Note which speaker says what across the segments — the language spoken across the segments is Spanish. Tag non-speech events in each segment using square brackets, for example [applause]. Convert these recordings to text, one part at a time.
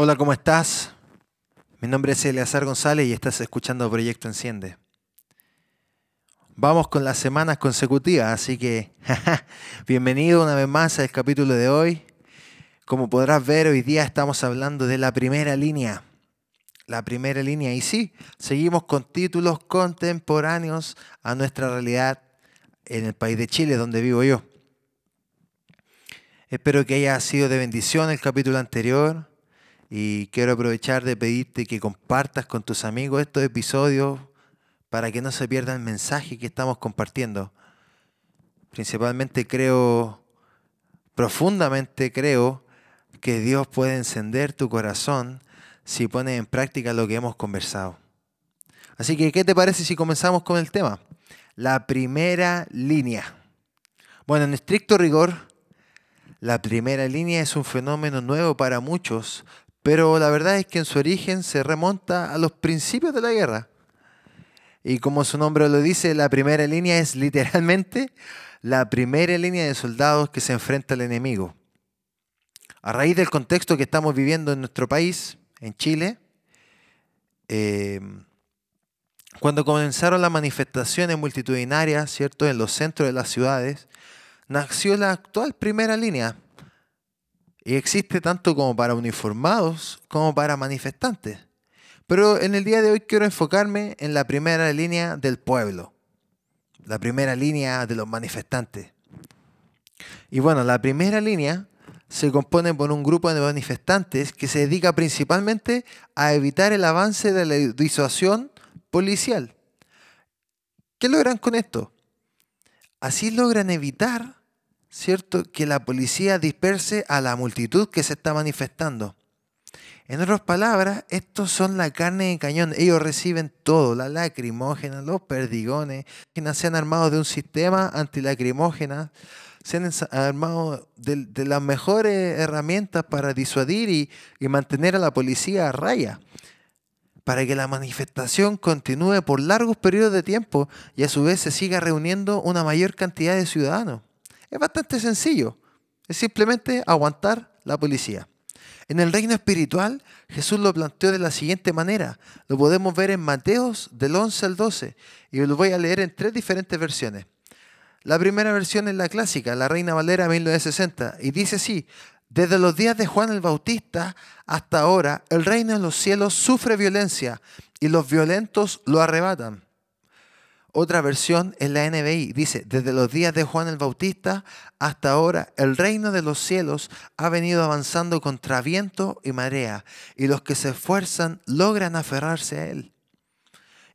Speaker 1: Hola, ¿cómo estás? Mi nombre es Eleazar González y estás escuchando Proyecto Enciende. Vamos con las semanas consecutivas, así que [laughs] bienvenido una vez más al capítulo de hoy. Como podrás ver, hoy día estamos hablando de la primera línea. La primera línea, y sí, seguimos con títulos contemporáneos a nuestra realidad en el país de Chile, donde vivo yo. Espero que haya sido de bendición el capítulo anterior y quiero aprovechar de pedirte que compartas con tus amigos estos episodios para que no se pierda el mensaje que estamos compartiendo. Principalmente creo, profundamente creo, que Dios puede encender tu corazón si pones en práctica lo que hemos conversado. Así que, ¿qué te parece si comenzamos con el tema? La primera línea. Bueno, en estricto rigor, la primera línea es un fenómeno nuevo para muchos, pero la verdad es que en su origen se remonta a los principios de la guerra. Y como su nombre lo dice, la primera línea es literalmente la primera línea de soldados que se enfrenta al enemigo. A raíz del contexto que estamos viviendo en nuestro país, en Chile, eh, cuando comenzaron las manifestaciones multitudinarias, ¿cierto?, en los centros de las ciudades, nació la actual primera línea. Y existe tanto como para uniformados como para manifestantes. Pero en el día de hoy quiero enfocarme en la primera línea del pueblo, la primera línea de los manifestantes. Y bueno, la primera línea se compone por un grupo de manifestantes que se dedica principalmente a evitar el avance de la disuasión policial. ¿Qué logran con esto? Así logran evitar ¿cierto? Que la policía disperse a la multitud que se está manifestando. En otras palabras, estos son la carne de cañón. Ellos reciben todo, la lacrimógena, los perdigones. Se han armado de un sistema antilacrimógena. Se han armado de, las mejores herramientas para disuadir y, y mantener a la policía a raya. Para que la manifestación continúe por largos periodos de tiempo y a su vez se siga reuniendo una mayor cantidad de ciudadanos. Es bastante sencillo. Es simplemente aguantar la policía. En el reino espiritual, Jesús lo planteó de la siguiente manera. Lo podemos ver en Mateos del 11 al 12 y lo voy a leer en tres diferentes versiones. La primera versión es la clásica, la Reina Valera 1960, y dice así, desde los días de Juan el Bautista hasta ahora, el reino de los cielos sufre violencia y los violentos lo arrebatan. Otra versión es la NBI. Dice, desde los días de Juan el Bautista hasta ahora, el reino de los cielos ha venido avanzando contra viento y marea, y los que se esfuerzan logran aferrarse a él.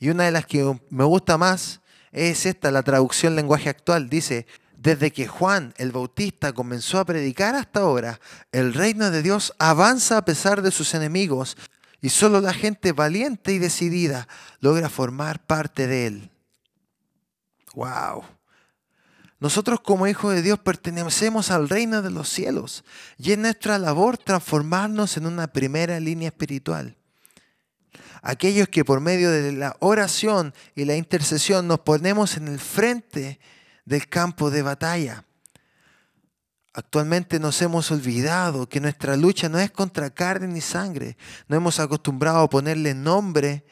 Speaker 1: Y una de las que me gusta más es esta, la traducción lenguaje actual. Dice, desde que Juan el Bautista comenzó a predicar hasta ahora, el reino de Dios avanza a pesar de sus enemigos, y solo la gente valiente y decidida logra formar parte de él. Wow. Nosotros como hijos de Dios pertenecemos al reino de los cielos y es nuestra labor transformarnos en una primera línea espiritual. Aquellos que por medio de la oración y la intercesión nos ponemos en el frente del campo de batalla. Actualmente nos hemos olvidado que nuestra lucha no es contra carne ni sangre. No hemos acostumbrado a ponerle nombre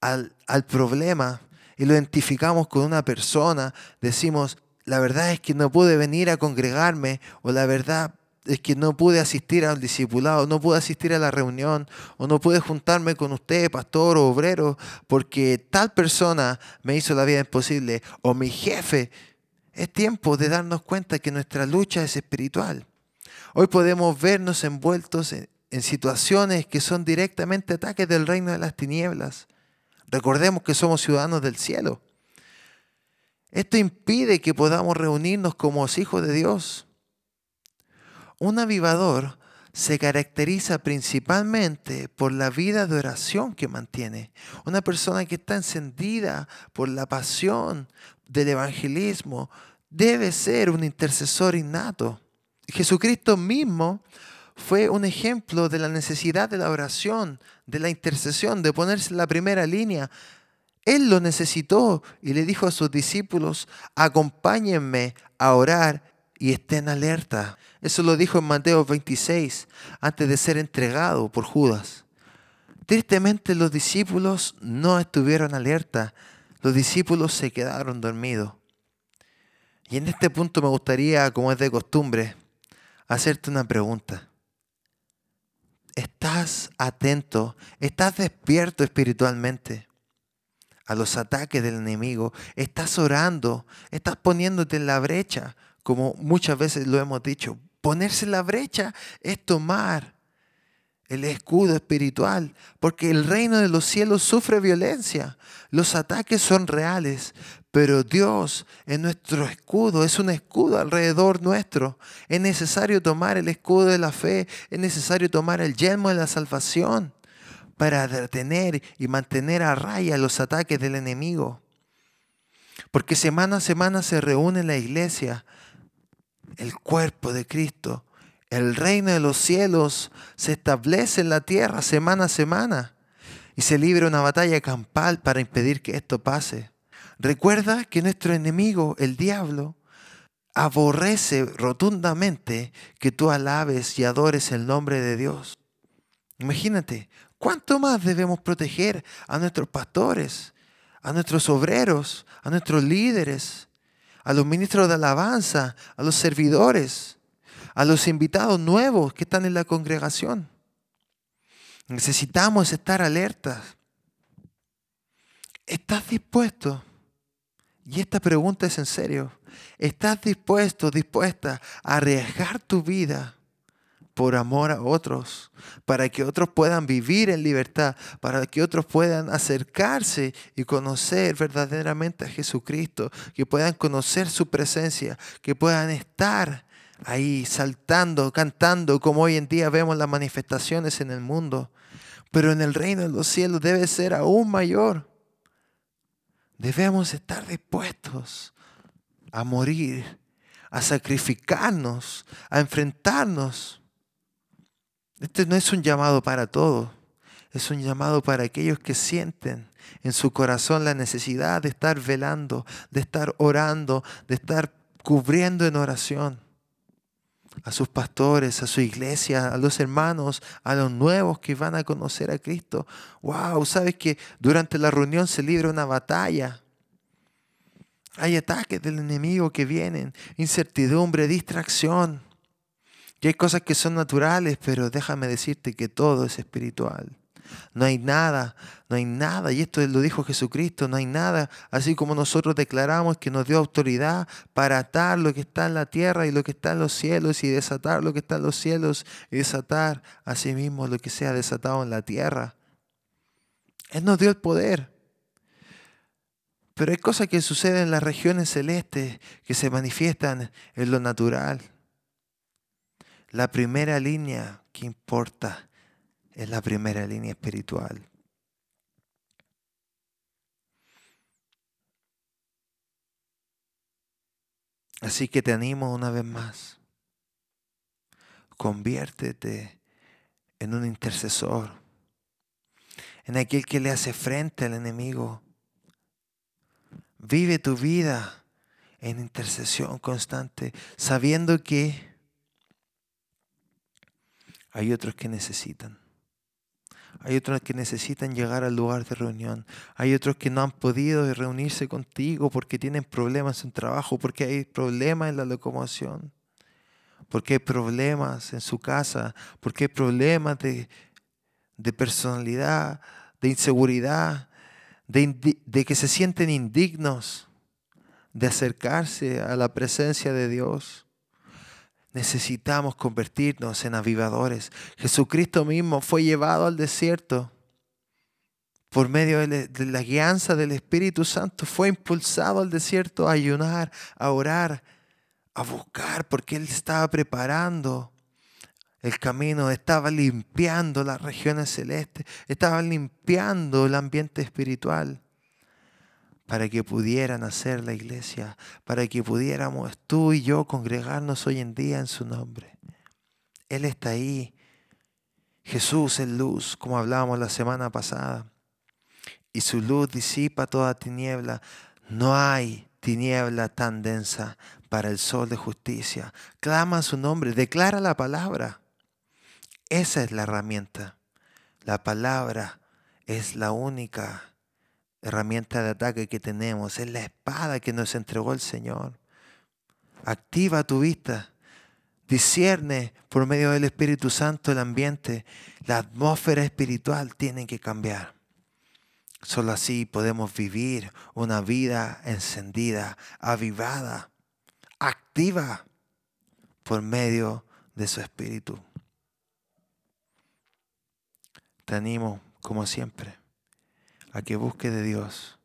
Speaker 1: al, al problema y lo identificamos con una persona, decimos, la verdad es que no pude venir a congregarme o la verdad es que no pude asistir al discipulado, no pude asistir a la reunión o no pude juntarme con usted, pastor o obrero, porque tal persona me hizo la vida imposible o mi jefe. Es tiempo de darnos cuenta que nuestra lucha es espiritual. Hoy podemos vernos envueltos en, en situaciones que son directamente ataques del reino de las tinieblas. Recordemos que somos ciudadanos del cielo. Esto impide que podamos reunirnos como hijos de Dios. Un avivador se caracteriza principalmente por la vida de oración que mantiene. Una persona que está encendida por la pasión del evangelismo debe ser un intercesor innato. Jesucristo mismo fue un ejemplo de la necesidad de la oración, de la intercesión, de ponerse en la primera línea. Él lo necesitó y le dijo a sus discípulos, acompáñenme a orar y estén alerta. Eso lo dijo en Mateo 26, antes de ser entregado por Judas. Tristemente los discípulos no estuvieron alerta, los discípulos se quedaron dormidos. Y en este punto me gustaría, como es de costumbre, hacerte una pregunta. ¿Estás atento? ¿Estás despierto espiritualmente a los ataques del enemigo? ¿Estás orando? ¿Estás poniéndote en la brecha? Como muchas veces lo hemos dicho, ponerse en la brecha es tomar el escudo espiritual, porque el reino de los cielos sufre violencia. Los ataques son reales, pero Dios es nuestro escudo, es un escudo alrededor nuestro. Es necesario tomar el escudo de la fe, es necesario tomar el yelmo de la salvación para detener y mantener a raya los ataques del enemigo. Porque semana a semana se reúne la iglesia, el cuerpo de Cristo, el reino de los cielos se establece en la tierra semana a semana y se libra una batalla campal para impedir que esto pase. Recuerda que nuestro enemigo, el diablo, aborrece rotundamente que tú alabes y adores el nombre de Dios. Imagínate, ¿cuánto más debemos proteger a nuestros pastores, a nuestros obreros, a nuestros líderes, a los ministros de alabanza, a los servidores? a los invitados nuevos que están en la congregación. Necesitamos estar alertas. ¿Estás dispuesto? Y esta pregunta es en serio. ¿Estás dispuesto, dispuesta a arriesgar tu vida por amor a otros, para que otros puedan vivir en libertad, para que otros puedan acercarse y conocer verdaderamente a Jesucristo, que puedan conocer su presencia, que puedan estar ahí saltando, cantando, como hoy en día vemos las manifestaciones en el mundo. Pero en el reino de los cielos debe ser aún mayor. Debemos estar dispuestos a morir, a sacrificarnos, a enfrentarnos. Este no es un llamado para todos, es un llamado para aquellos que sienten en su corazón la necesidad de estar velando, de estar orando, de estar cubriendo en oración a sus pastores, a su iglesia, a los hermanos, a los nuevos que van a conocer a Cristo. Wow, sabes que durante la reunión se libra una batalla. Hay ataques del enemigo que vienen, incertidumbre, distracción. Y hay cosas que son naturales, pero déjame decirte que todo es espiritual. No hay nada, no hay nada, y esto lo dijo Jesucristo, no hay nada, así como nosotros declaramos que nos dio autoridad para atar lo que está en la tierra y lo que está en los cielos y desatar lo que está en los cielos y desatar asimismo lo que sea desatado en la tierra. Él nos dio el poder. Pero hay cosas que suceden en las regiones celestes que se manifiestan en lo natural. La primera línea que importa es la primera línea espiritual. Así que te animo una vez más. Conviértete en un intercesor, en aquel que le hace frente al enemigo. Vive tu vida en intercesión constante, sabiendo que hay otros que necesitan. Hay otros que necesitan llegar al lugar de reunión. Hay otros que no han podido reunirse contigo porque tienen problemas en trabajo, porque hay problemas en la locomoción, porque hay problemas en su casa, porque hay problemas de, personalidad, de inseguridad, de que se sienten indignos de acercarse a la presencia de Dios. Necesitamos convertirnos en avivadores. Jesucristo mismo fue llevado al desierto por medio de la guianza del Espíritu Santo. Fue impulsado al desierto a ayunar, a orar, a buscar, porque Él estaba preparando el camino, estaba limpiando las regiones celestes, estaba limpiando el ambiente espiritual para que pudieran hacer la iglesia, para que pudiéramos tú y yo congregarnos hoy en día en su nombre. Él está ahí. Jesús es luz, como hablábamos la semana pasada. Y su luz disipa toda tiniebla. No hay tiniebla tan densa para el sol de justicia. Clama su nombre, declara la palabra. Esa es la herramienta. La palabra es la única herramienta de ataque que tenemos. Es la espada que nos entregó el Señor. Activa tu vista. Discierne por medio del Espíritu Santo el ambiente. La atmósfera espiritual tiene que cambiar. Solo así podemos vivir una vida encendida, avivada, activa por medio de su Espíritu. Te animo, como siempre, a que busques de Dios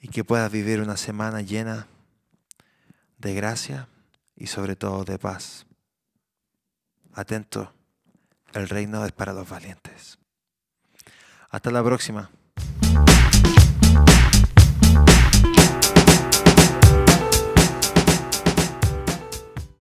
Speaker 1: y que puedas vivir una semana llena de gracia y sobre todo de paz. Atento, el reino es para los valientes. Hasta la próxima.